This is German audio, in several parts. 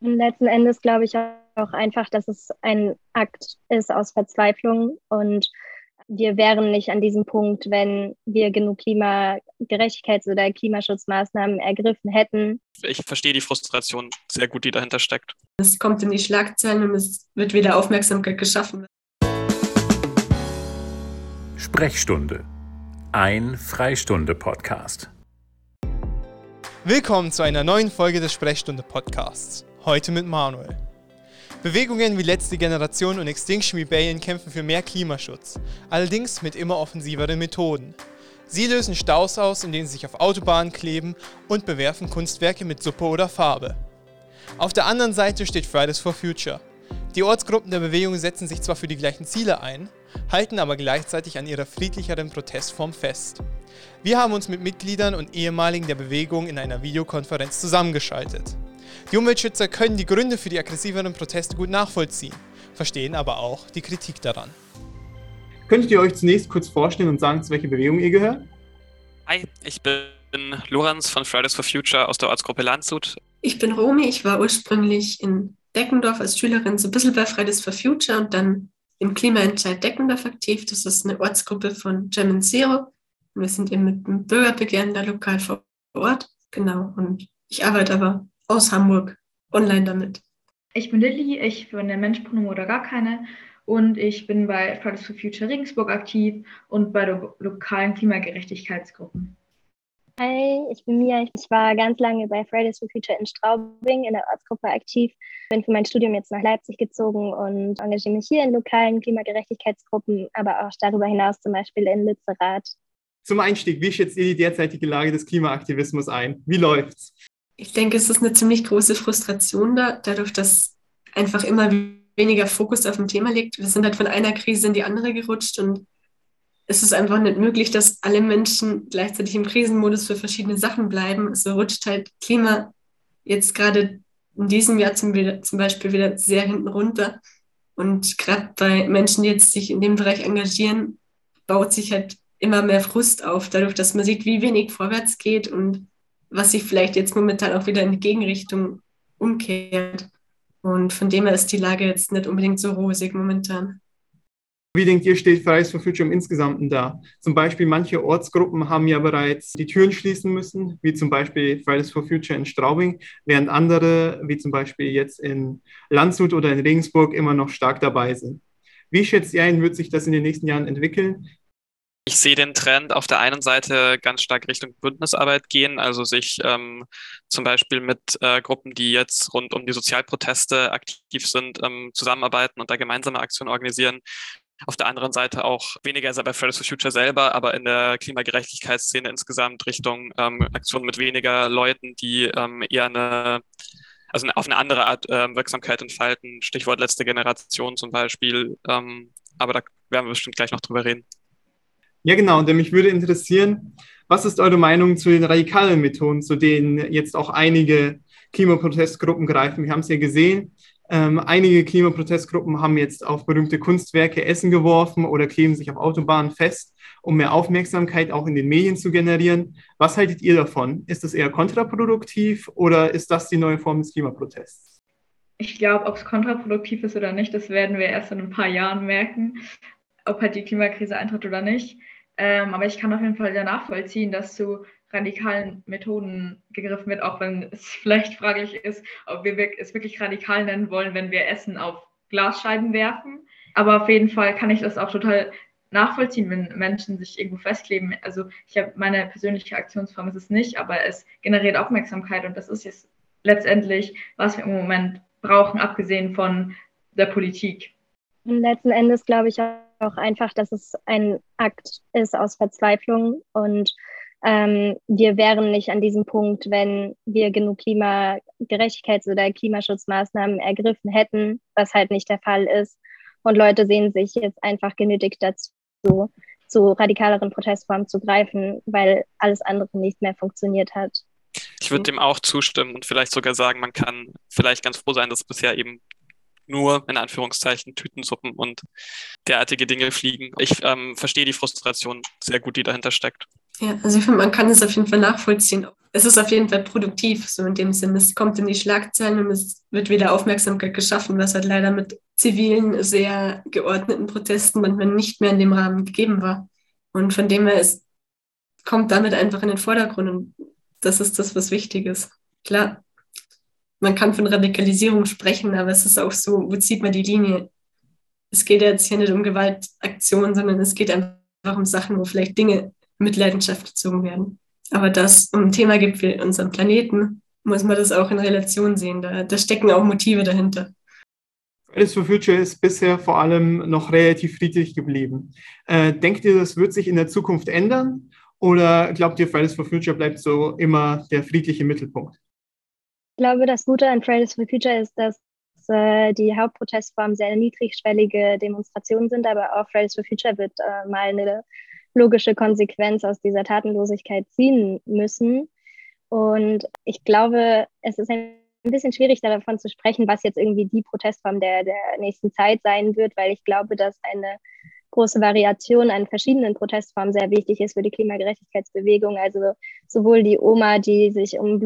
Letzten Endes glaube ich auch einfach, dass es ein Akt ist aus Verzweiflung und wir wären nicht an diesem Punkt, wenn wir genug Klimagerechtigkeits- oder Klimaschutzmaßnahmen ergriffen hätten. Ich verstehe die Frustration sehr gut, die dahinter steckt. Es kommt in die Schlagzeilen und es wird wieder Aufmerksamkeit geschaffen. Sprechstunde. Ein Freistunde-Podcast. Willkommen zu einer neuen Folge des Sprechstunde Podcasts. Heute mit Manuel. Bewegungen wie Letzte Generation und Extinction Rebellion kämpfen für mehr Klimaschutz, allerdings mit immer offensiveren Methoden. Sie lösen Staus aus, indem sie sich auf Autobahnen kleben und bewerfen Kunstwerke mit Suppe oder Farbe. Auf der anderen Seite steht Fridays for Future. Die Ortsgruppen der Bewegung setzen sich zwar für die gleichen Ziele ein, halten aber gleichzeitig an ihrer friedlicheren Protestform fest. Wir haben uns mit Mitgliedern und Ehemaligen der Bewegung in einer Videokonferenz zusammengeschaltet. Die Umweltschützer können die Gründe für die aggressiveren Proteste gut nachvollziehen, verstehen aber auch die Kritik daran. Könntet ihr euch zunächst kurz vorstellen und sagen, zu welcher Bewegung ihr gehört? Hi, ich bin Lorenz von Fridays for Future aus der Ortsgruppe Landshut. Ich bin Romy, ich war ursprünglich in Deckendorf als Schülerin so ein bisschen bei Fridays for Future und dann im Klimaentscheid Deckendorf aktiv. Das ist eine Ortsgruppe von German Zero. Und wir sind eben mit dem Bürgerbegehren da lokal vor Ort. Genau. Und ich arbeite aber aus Hamburg online damit. Ich bin Lilly, ich bin eine Menschpronomen oder gar keine und ich bin bei Fridays for Future Regensburg aktiv und bei den lokalen Klimagerechtigkeitsgruppen. Hi, ich bin Mia. Ich war ganz lange bei Fridays for Future in Straubing in der Ortsgruppe aktiv. Bin für mein Studium jetzt nach Leipzig gezogen und engagiere mich hier in lokalen Klimagerechtigkeitsgruppen, aber auch darüber hinaus zum Beispiel in Lützerath. Zum Einstieg, wie schätzt ihr die derzeitige Lage des Klimaaktivismus ein? Wie läuft's? Ich denke, es ist eine ziemlich große Frustration da, dadurch, dass einfach immer weniger Fokus auf dem Thema liegt. Wir sind halt von einer Krise in die andere gerutscht und es ist einfach nicht möglich, dass alle Menschen gleichzeitig im Krisenmodus für verschiedene Sachen bleiben. So rutscht halt Klima jetzt gerade in diesem Jahr zum, zum Beispiel wieder sehr hinten runter. Und gerade bei Menschen, die jetzt sich in dem Bereich engagieren, baut sich halt immer mehr Frust auf, dadurch, dass man sieht, wie wenig vorwärts geht und was sich vielleicht jetzt momentan auch wieder in die Gegenrichtung umkehrt. Und von dem her ist die Lage jetzt nicht unbedingt so rosig momentan. Wie denkt ihr, steht Fridays for Future im Insgesamten da? Zum Beispiel manche Ortsgruppen haben ja bereits die Türen schließen müssen, wie zum Beispiel Fridays for Future in Straubing, während andere, wie zum Beispiel jetzt in Landshut oder in Regensburg, immer noch stark dabei sind. Wie schätzt ihr ein, wird sich das in den nächsten Jahren entwickeln? Ich sehe den Trend auf der einen Seite ganz stark Richtung Bündnisarbeit gehen, also sich ähm, zum Beispiel mit äh, Gruppen, die jetzt rund um die Sozialproteste aktiv sind, ähm, zusammenarbeiten und da gemeinsame Aktionen organisieren. Auf der anderen Seite auch weniger bei Fridays for Future selber, aber in der Klimagerechtigkeitsszene insgesamt Richtung ähm, Aktionen mit weniger Leuten, die ähm, eher eine also auf eine andere Art äh, Wirksamkeit entfalten. Stichwort letzte Generation zum Beispiel. Ähm, aber da werden wir bestimmt gleich noch drüber reden. Ja, genau. Denn mich würde interessieren, was ist eure Meinung zu den radikalen Methoden, zu denen jetzt auch einige Klimaprotestgruppen greifen? Wir haben es ja gesehen. Ähm, einige Klimaprotestgruppen haben jetzt auf berühmte Kunstwerke Essen geworfen oder kleben sich auf Autobahnen fest, um mehr Aufmerksamkeit auch in den Medien zu generieren. Was haltet ihr davon? Ist das eher kontraproduktiv oder ist das die neue Form des Klimaprotests? Ich glaube, ob es kontraproduktiv ist oder nicht, das werden wir erst in ein paar Jahren merken, ob halt die Klimakrise eintritt oder nicht. Ähm, aber ich kann auf jeden Fall ja nachvollziehen, dass zu radikalen Methoden gegriffen wird, auch wenn es vielleicht fraglich ist, ob wir es wirklich radikal nennen wollen, wenn wir Essen auf Glasscheiben werfen. Aber auf jeden Fall kann ich das auch total nachvollziehen, wenn Menschen sich irgendwo festkleben. Also ich habe meine persönliche Aktionsform ist es nicht, aber es generiert Aufmerksamkeit und das ist jetzt letztendlich, was wir im Moment brauchen, abgesehen von der Politik. Und letzten Endes glaube ich auch einfach, dass es ein Akt ist aus Verzweiflung und ähm, wir wären nicht an diesem Punkt, wenn wir genug Klimagerechtigkeits- oder Klimaschutzmaßnahmen ergriffen hätten, was halt nicht der Fall ist. Und Leute sehen sich jetzt einfach genötigt dazu, zu radikaleren Protestformen zu greifen, weil alles andere nicht mehr funktioniert hat. Ich würde dem auch zustimmen und vielleicht sogar sagen, man kann vielleicht ganz froh sein, dass bisher eben nur in Anführungszeichen Tütensuppen und derartige Dinge fliegen. Ich ähm, verstehe die Frustration sehr gut, die dahinter steckt. Ja, also ich finde, man kann es auf jeden Fall nachvollziehen. Es ist auf jeden Fall produktiv, so in dem Sinne. Es kommt in die Schlagzeilen und es wird wieder Aufmerksamkeit geschaffen, was halt leider mit zivilen, sehr geordneten Protesten manchmal nicht mehr in dem Rahmen gegeben war. Und von dem her ist, kommt damit einfach in den Vordergrund und das ist das, was wichtig ist. Klar, man kann von Radikalisierung sprechen, aber es ist auch so, wo zieht man die Linie? Es geht jetzt hier nicht um Gewaltaktionen, sondern es geht einfach um Sachen, wo vielleicht Dinge mit Leidenschaft gezogen werden. Aber dass es um ein Thema gibt wie unseren Planeten, muss man das auch in Relation sehen. Da, da stecken auch Motive dahinter. Fridays for Future ist bisher vor allem noch relativ friedlich geblieben. Äh, denkt ihr, das wird sich in der Zukunft ändern? Oder glaubt ihr, Fridays for Future bleibt so immer der friedliche Mittelpunkt? Ich glaube, das Gute an Fridays for Future ist, dass äh, die Hauptprotestformen sehr niedrigschwellige Demonstrationen sind, aber auch Fridays for Future wird äh, mal eine logische Konsequenz aus dieser Tatenlosigkeit ziehen müssen. Und ich glaube, es ist ein bisschen schwierig davon zu sprechen, was jetzt irgendwie die Protestform der, der nächsten Zeit sein wird, weil ich glaube, dass eine große Variation an verschiedenen Protestformen sehr wichtig ist für die Klimagerechtigkeitsbewegung. Also sowohl die Oma, die sich um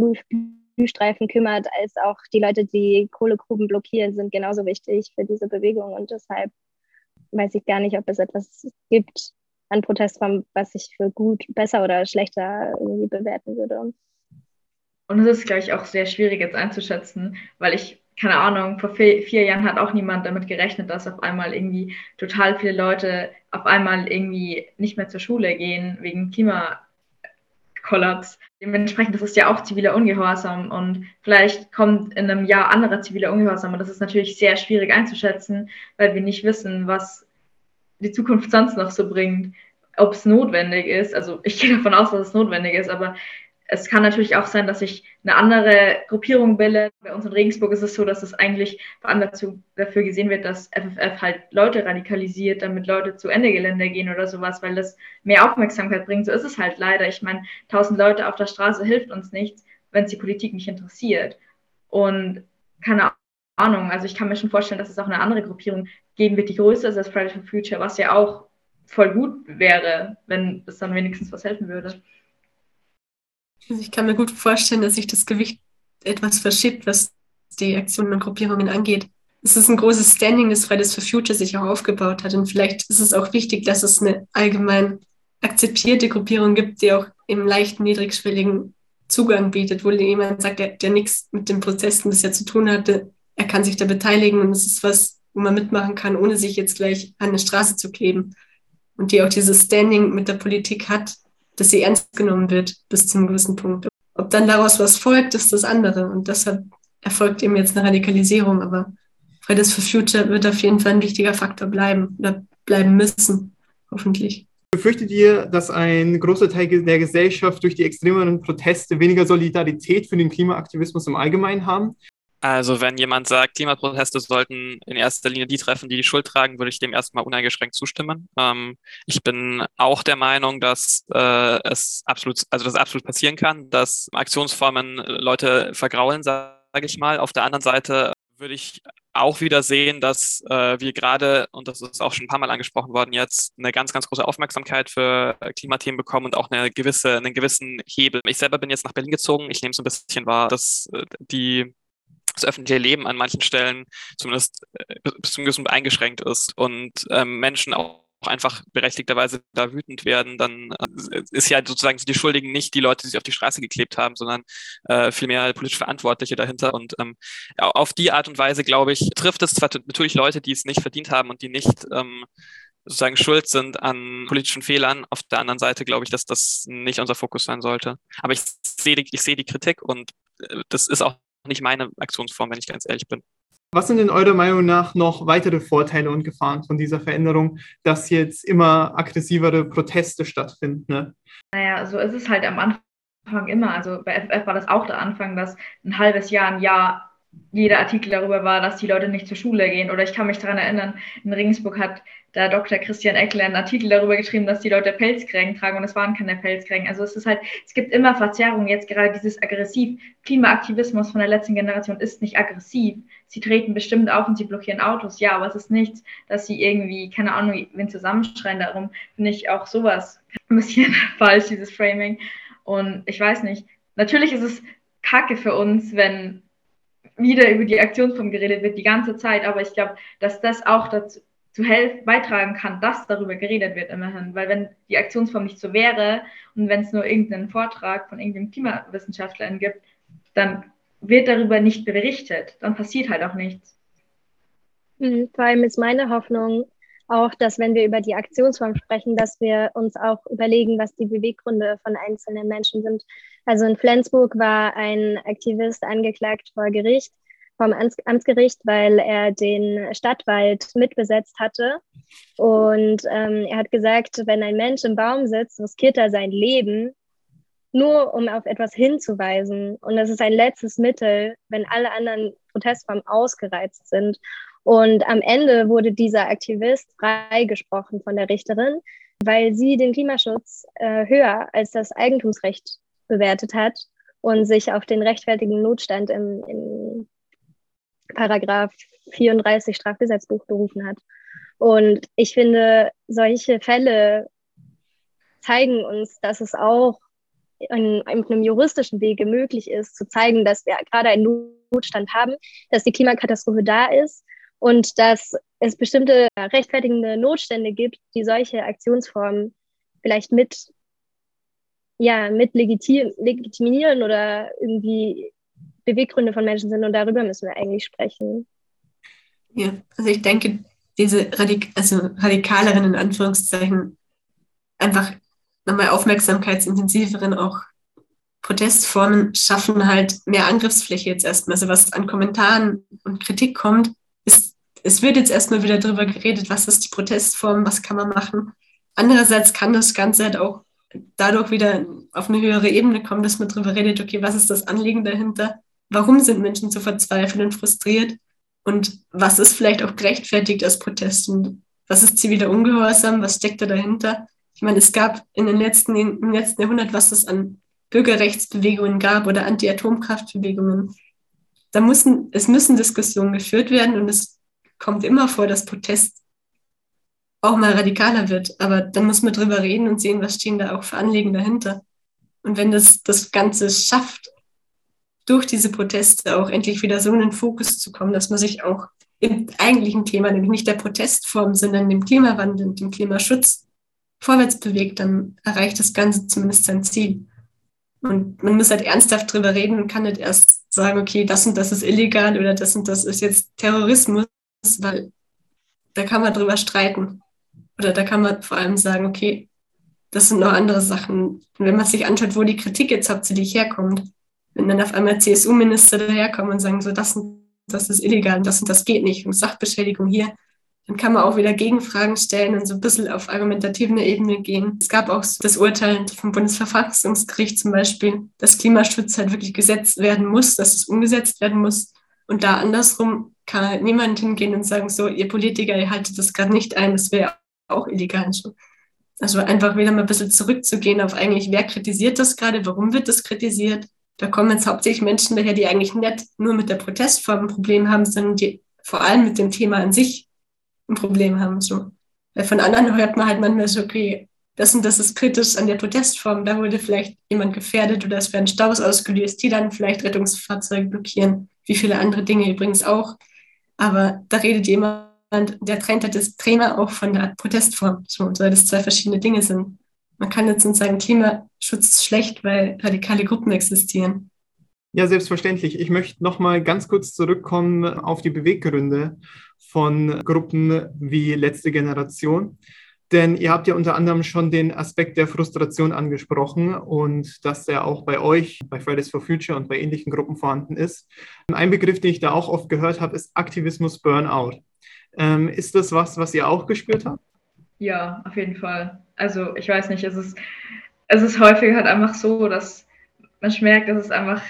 Blühstreifen kümmert, als auch die Leute, die Kohlegruben blockieren, sind genauso wichtig für diese Bewegung. Und deshalb weiß ich gar nicht, ob es etwas gibt an Protestformen, was ich für gut, besser oder schlechter irgendwie bewerten würde. Und es ist, glaube ich, auch sehr schwierig jetzt einzuschätzen, weil ich, keine Ahnung, vor vier, vier, Jahren hat auch niemand damit gerechnet, dass auf einmal irgendwie total viele Leute auf einmal irgendwie nicht mehr zur Schule gehen wegen Klimakollaps. Dementsprechend, das ist ja auch ziviler Ungehorsam und vielleicht kommt in einem Jahr anderer ziviler Ungehorsam und das ist natürlich sehr schwierig einzuschätzen, weil wir nicht wissen, was die Zukunft sonst noch so bringt, ob es notwendig ist. Also ich gehe davon aus, dass es notwendig ist, aber es kann natürlich auch sein, dass sich eine andere Gruppierung bildet. Bei uns in Regensburg ist es so, dass es eigentlich vor allem dazu, dafür gesehen wird, dass FFF halt Leute radikalisiert, damit Leute zu Ende Gelände gehen oder sowas, weil das mehr Aufmerksamkeit bringt. So ist es halt leider. Ich meine, tausend Leute auf der Straße hilft uns nichts, wenn es die Politik nicht interessiert. Und keine Ahnung, also ich kann mir schon vorstellen, dass es auch eine andere Gruppierung geben wird, die größer ist als Fridays for Future, was ja auch voll gut wäre, wenn es dann wenigstens was helfen würde. Also ich kann mir gut vorstellen, dass sich das Gewicht etwas verschiebt, was die Aktionen und Gruppierungen angeht. Es ist ein großes Standing, das Fridays for Future sich auch aufgebaut hat. Und vielleicht ist es auch wichtig, dass es eine allgemein akzeptierte Gruppierung gibt, die auch im leichten, niedrigschwelligen Zugang bietet, wo jemand sagt, der, der nichts mit den Protesten bisher zu tun hatte, er kann sich da beteiligen und es ist was, wo man mitmachen kann, ohne sich jetzt gleich an eine Straße zu kleben. Und die auch dieses Standing mit der Politik hat, dass sie ernst genommen wird bis zu einem gewissen Punkt. Ob dann daraus was folgt, ist das andere. Und deshalb erfolgt eben jetzt eine Radikalisierung. Aber Fridays for Future wird auf jeden Fall ein wichtiger Faktor bleiben oder bleiben müssen, hoffentlich. Befürchtet ihr, dass ein großer Teil der Gesellschaft durch die extremeren Proteste weniger Solidarität für den Klimaaktivismus im Allgemeinen haben? Also wenn jemand sagt, Klimaproteste sollten in erster Linie die treffen, die die Schuld tragen, würde ich dem erstmal uneingeschränkt zustimmen. Ähm, ich bin auch der Meinung, dass äh, es absolut, also dass absolut passieren kann, dass Aktionsformen Leute vergraulen, sage ich mal. Auf der anderen Seite würde ich auch wieder sehen, dass äh, wir gerade, und das ist auch schon ein paar Mal angesprochen worden, jetzt eine ganz, ganz große Aufmerksamkeit für Klimathemen bekommen und auch eine gewisse, einen gewissen Hebel. Ich selber bin jetzt nach Berlin gezogen. Ich nehme so ein bisschen wahr, dass äh, die das öffentliche Leben an manchen Stellen zumindest äh, bis zum gewissen eingeschränkt ist und ähm, Menschen auch einfach berechtigterweise da wütend werden, dann äh, ist ja sozusagen die Schuldigen nicht die Leute, die sich auf die Straße geklebt haben, sondern äh, vielmehr politisch Verantwortliche dahinter. Und ähm, auf die Art und Weise, glaube ich, trifft es zwar natürlich Leute, die es nicht verdient haben und die nicht ähm, sozusagen schuld sind an politischen Fehlern. Auf der anderen Seite glaube ich, dass das nicht unser Fokus sein sollte. Aber ich sehe die, ich sehe die Kritik und äh, das ist auch nicht meine Aktionsform, wenn ich ganz ehrlich bin. Was sind in eurer Meinung nach noch weitere Vorteile und Gefahren von dieser Veränderung, dass jetzt immer aggressivere Proteste stattfinden? Ne? Naja, so ist es halt am Anfang immer. Also bei FF war das auch der Anfang, dass ein halbes Jahr, ein Jahr jeder Artikel darüber war, dass die Leute nicht zur Schule gehen. Oder ich kann mich daran erinnern, in Regensburg hat der Dr. Christian Eckler einen Artikel darüber geschrieben, dass die Leute Pelzkrägen tragen und es waren keine Pelzkrägen. Also es ist halt, es gibt immer Verzerrungen. Jetzt gerade dieses aggressiv. Klimaaktivismus von der letzten Generation ist nicht aggressiv. Sie treten bestimmt auf und sie blockieren Autos. Ja, aber es ist nichts, dass sie irgendwie, keine Ahnung, wen zusammenschreien. Darum finde ich auch sowas ein bisschen falsch, dieses Framing. Und ich weiß nicht. Natürlich ist es kacke für uns, wenn wieder über die Aktionsform geredet wird, die ganze Zeit. Aber ich glaube, dass das auch dazu zu helfen, beitragen kann, dass darüber geredet wird immerhin. Weil wenn die Aktionsform nicht so wäre und wenn es nur irgendeinen Vortrag von irgendeinem Klimawissenschaftler gibt, dann wird darüber nicht berichtet. Dann passiert halt auch nichts. Hm, vor allem ist meine Hoffnung auch, dass wenn wir über die Aktionsform sprechen, dass wir uns auch überlegen, was die Beweggründe von einzelnen Menschen sind. Also in Flensburg war ein Aktivist angeklagt vor Gericht, vom Amtsgericht, weil er den Stadtwald mitbesetzt hatte. Und ähm, er hat gesagt, wenn ein Mensch im Baum sitzt, riskiert er sein Leben, nur um auf etwas hinzuweisen. Und das ist ein letztes Mittel, wenn alle anderen Protestformen ausgereizt sind. Und am Ende wurde dieser Aktivist freigesprochen von der Richterin, weil sie den Klimaschutz äh, höher als das Eigentumsrecht bewertet hat und sich auf den rechtfertigen Notstand im, im Paragraph 34 Strafgesetzbuch berufen hat. Und ich finde, solche Fälle zeigen uns, dass es auch in, in einem juristischen Wege möglich ist, zu zeigen, dass wir gerade einen Notstand haben, dass die Klimakatastrophe da ist und dass es bestimmte rechtfertigende Notstände gibt, die solche Aktionsformen vielleicht mit, ja, mit legitim, legitimieren oder irgendwie Beweggründe von Menschen sind und darüber müssen wir eigentlich sprechen. Ja, also ich denke, diese Radik also radikaleren in Anführungszeichen einfach nochmal aufmerksamkeitsintensiveren auch Protestformen schaffen halt mehr Angriffsfläche jetzt erstmal. Also was an Kommentaren und Kritik kommt, ist, es wird jetzt erstmal wieder darüber geredet, was ist die Protestform, was kann man machen. Andererseits kann das Ganze halt auch dadurch wieder auf eine höhere Ebene kommen, dass man darüber redet, okay, was ist das Anliegen dahinter? warum sind Menschen so verzweifelt und frustriert und was ist vielleicht auch gerechtfertigt als Protest und was ist ziviler Ungehorsam, was steckt da dahinter? Ich meine, es gab in den letzten, im letzten Jahrhundert, was es an Bürgerrechtsbewegungen gab oder Anti-Atomkraftbewegungen. Da müssen, es müssen Diskussionen geführt werden und es kommt immer vor, dass Protest auch mal radikaler wird. Aber dann muss man drüber reden und sehen, was stehen da auch für Anliegen dahinter. Und wenn das das Ganze schafft, durch diese Proteste auch endlich wieder so in den Fokus zu kommen, dass man sich auch im eigentlichen Thema, nämlich nicht der Protestform, sondern dem Klimawandel und dem Klimaschutz vorwärts bewegt, dann erreicht das Ganze zumindest sein Ziel. Und man muss halt ernsthaft drüber reden und kann nicht erst sagen, okay, das und das ist illegal oder das und das ist jetzt Terrorismus, weil da kann man drüber streiten. Oder da kann man vor allem sagen, okay, das sind noch andere Sachen. Und wenn man sich anschaut, wo die Kritik jetzt hauptsächlich herkommt, wenn dann auf einmal CSU-Minister daherkommen und sagen, so das und das ist illegal und das und das geht nicht und Sachbeschädigung hier, dann kann man auch wieder Gegenfragen stellen und so ein bisschen auf argumentative Ebene gehen. Es gab auch so das Urteil vom Bundesverfassungsgericht zum Beispiel, dass Klimaschutz halt wirklich gesetzt werden muss, dass es umgesetzt werden muss. Und da andersrum kann halt niemand hingehen und sagen, so, ihr Politiker, ihr haltet das gerade nicht ein, das wäre auch illegal. Also einfach wieder mal ein bisschen zurückzugehen auf eigentlich, wer kritisiert das gerade, warum wird das kritisiert da kommen jetzt hauptsächlich Menschen daher, die eigentlich nicht nur mit der Protestform ein Problem haben, sondern die vor allem mit dem Thema an sich ein Problem haben. So. Weil von anderen hört man halt manchmal so, okay, das und das ist kritisch an der Protestform, da wurde vielleicht jemand gefährdet oder es werden Staus ausgelöst, die dann vielleicht Rettungsfahrzeuge blockieren, wie viele andere Dinge übrigens auch. Aber da redet jemand, der trennt halt das Thema auch von der Protestform, so, weil das zwei verschiedene Dinge sind. Man kann jetzt nicht sagen, Klimaschutz ist schlecht, weil radikale Gruppen existieren. Ja, selbstverständlich. Ich möchte noch mal ganz kurz zurückkommen auf die Beweggründe von Gruppen wie Letzte Generation. Denn ihr habt ja unter anderem schon den Aspekt der Frustration angesprochen und dass der auch bei euch, bei Fridays for Future und bei ähnlichen Gruppen vorhanden ist. Ein Begriff, den ich da auch oft gehört habe, ist Aktivismus Burnout. Ähm, ist das was, was ihr auch gespürt habt? Ja, auf jeden Fall. Also ich weiß nicht, es ist, es ist häufig halt einfach so, dass man merkt, dass es einfach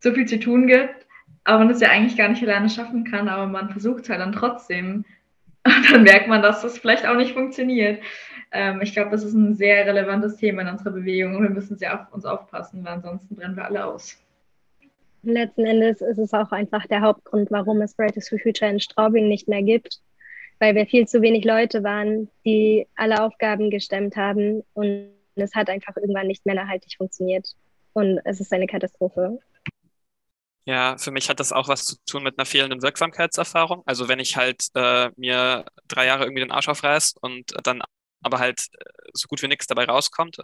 so viel zu tun gibt, aber man es ja eigentlich gar nicht alleine schaffen kann, aber man versucht es halt dann trotzdem. Und dann merkt man, dass das vielleicht auch nicht funktioniert. Ähm, ich glaube, das ist ein sehr relevantes Thema in unserer Bewegung und wir müssen sehr auf uns aufpassen, weil ansonsten brennen wir alle aus. Letzten Endes ist es auch einfach der Hauptgrund, warum es Fridays for Future in Straubing nicht mehr gibt, weil wir viel zu wenig Leute waren, die alle Aufgaben gestemmt haben und es hat einfach irgendwann nicht mehr nachhaltig funktioniert und es ist eine Katastrophe. Ja, für mich hat das auch was zu tun mit einer fehlenden Wirksamkeitserfahrung. Also wenn ich halt äh, mir drei Jahre irgendwie den Arsch aufreiß und dann aber halt äh, so gut wie nichts dabei rauskommt,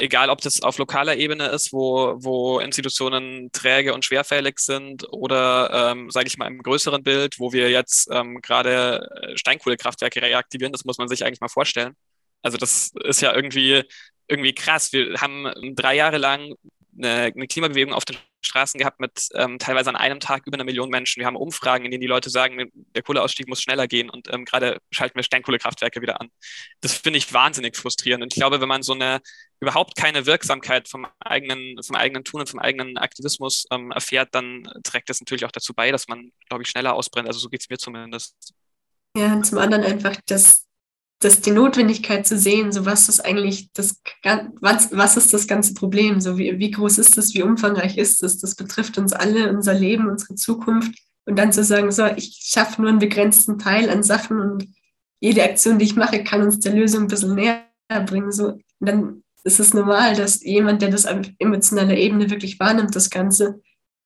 egal ob das auf lokaler Ebene ist, wo, wo Institutionen träge und schwerfällig sind oder, ähm, sage ich mal, im größeren Bild, wo wir jetzt ähm, gerade äh, Steinkohlekraftwerke reaktivieren, das muss man sich eigentlich mal vorstellen. Also das ist ja irgendwie, irgendwie krass. Wir haben drei Jahre lang eine, eine Klimabewegung auf den Straßen gehabt mit ähm, teilweise an einem Tag über einer Million Menschen. Wir haben Umfragen, in denen die Leute sagen, der Kohleausstieg muss schneller gehen und ähm, gerade schalten wir Steinkohlekraftwerke wieder an. Das finde ich wahnsinnig frustrierend. Und ich glaube, wenn man so eine überhaupt keine Wirksamkeit vom eigenen, vom eigenen Tun und vom eigenen Aktivismus ähm, erfährt, dann trägt das natürlich auch dazu bei, dass man, glaube ich, schneller ausbrennt. Also so geht es mir zumindest. Ja, und zum anderen einfach das das die Notwendigkeit zu sehen, so was ist eigentlich das, was, was ist das ganze Problem, so wie, wie groß ist es, wie umfangreich ist es, das betrifft uns alle, unser Leben, unsere Zukunft. Und dann zu sagen, so, ich schaffe nur einen begrenzten Teil an Sachen und jede Aktion, die ich mache, kann uns der Lösung ein bisschen näher bringen, so, und dann ist es normal, dass jemand, der das auf emotionaler Ebene wirklich wahrnimmt, das Ganze,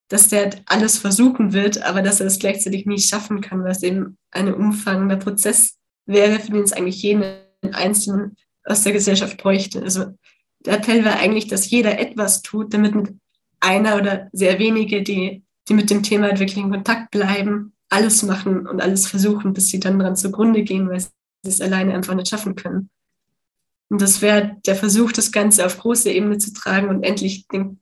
dass der alles versuchen wird, aber dass er es gleichzeitig nie schaffen kann, weil es eben ein umfangender Prozess wäre, für den es eigentlich jeden Einzelnen aus der Gesellschaft bräuchte. Also der Appell wäre eigentlich, dass jeder etwas tut, damit mit einer oder sehr wenige, die, die mit dem Thema halt wirklich in Kontakt bleiben, alles machen und alles versuchen, bis sie dann dran zugrunde gehen, weil sie es alleine einfach nicht schaffen können. Und das wäre der Versuch, das Ganze auf große Ebene zu tragen und endlich den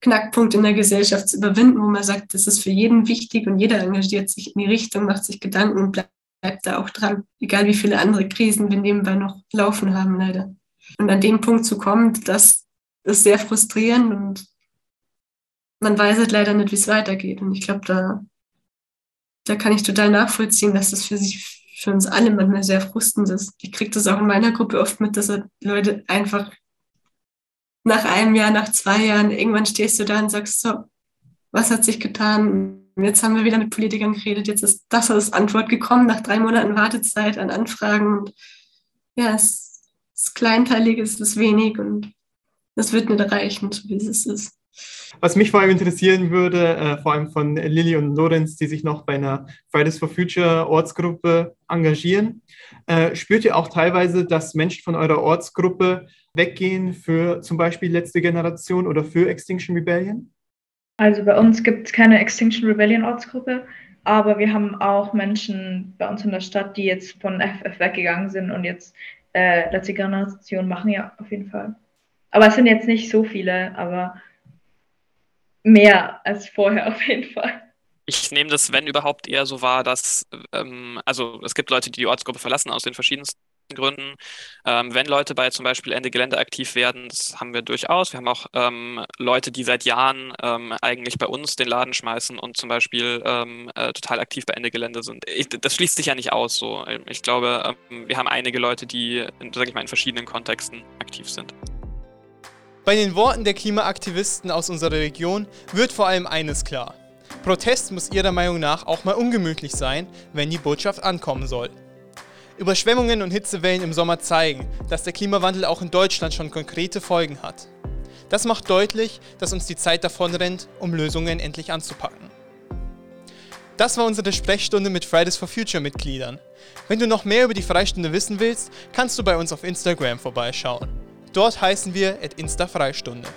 Knackpunkt in der Gesellschaft zu überwinden, wo man sagt, das ist für jeden wichtig und jeder engagiert sich in die Richtung, macht sich Gedanken und bleibt bleibt da auch dran, egal wie viele andere Krisen wir nebenbei noch laufen haben, leider. Und an dem Punkt zu kommen, das ist sehr frustrierend und man weiß halt leider nicht, wie es weitergeht. Und ich glaube, da, da kann ich total nachvollziehen, dass das für sich für uns alle manchmal sehr frustend ist. Ich kriege das auch in meiner Gruppe oft mit, dass halt Leute einfach nach einem Jahr, nach zwei Jahren, irgendwann stehst du da und sagst so, was hat sich getan? Jetzt haben wir wieder mit Politikern geredet, jetzt ist das als Antwort gekommen, nach drei Monaten Wartezeit an Anfragen. Und ja, es ist kleinteilig, es ist wenig und das wird nicht reichen, so wie es ist. Was mich vor allem interessieren würde, äh, vor allem von Lilly und Lorenz, die sich noch bei einer Fridays for Future Ortsgruppe engagieren, äh, spürt ihr auch teilweise, dass Menschen von eurer Ortsgruppe weggehen für zum Beispiel letzte Generation oder für Extinction Rebellion? Also bei uns gibt es keine Extinction Rebellion Ortsgruppe, aber wir haben auch Menschen bei uns in der Stadt, die jetzt von FF weggegangen sind und jetzt äh, letzte Generation machen, ja, auf jeden Fall. Aber es sind jetzt nicht so viele, aber mehr als vorher auf jeden Fall. Ich nehme das, wenn überhaupt, eher so wahr, dass, ähm, also es gibt Leute, die die Ortsgruppe verlassen aus den verschiedensten Gründen. Ähm, wenn Leute bei zum Beispiel Ende Gelände aktiv werden, das haben wir durchaus. Wir haben auch ähm, Leute, die seit Jahren ähm, eigentlich bei uns den Laden schmeißen und zum Beispiel ähm, äh, total aktiv bei Ende Gelände sind. Ich, das schließt sich ja nicht aus so. Ich glaube, ähm, wir haben einige Leute, die, sage ich mal, in verschiedenen Kontexten aktiv sind. Bei den Worten der Klimaaktivisten aus unserer Region wird vor allem eines klar. Protest muss ihrer Meinung nach auch mal ungemütlich sein, wenn die Botschaft ankommen soll. Überschwemmungen und Hitzewellen im Sommer zeigen, dass der Klimawandel auch in Deutschland schon konkrete Folgen hat. Das macht deutlich, dass uns die Zeit davonrennt, um Lösungen endlich anzupacken. Das war unsere Sprechstunde mit Fridays for Future Mitgliedern. Wenn du noch mehr über die Freistunde wissen willst, kannst du bei uns auf Instagram vorbeischauen. Dort heißen wir at instafreistunde.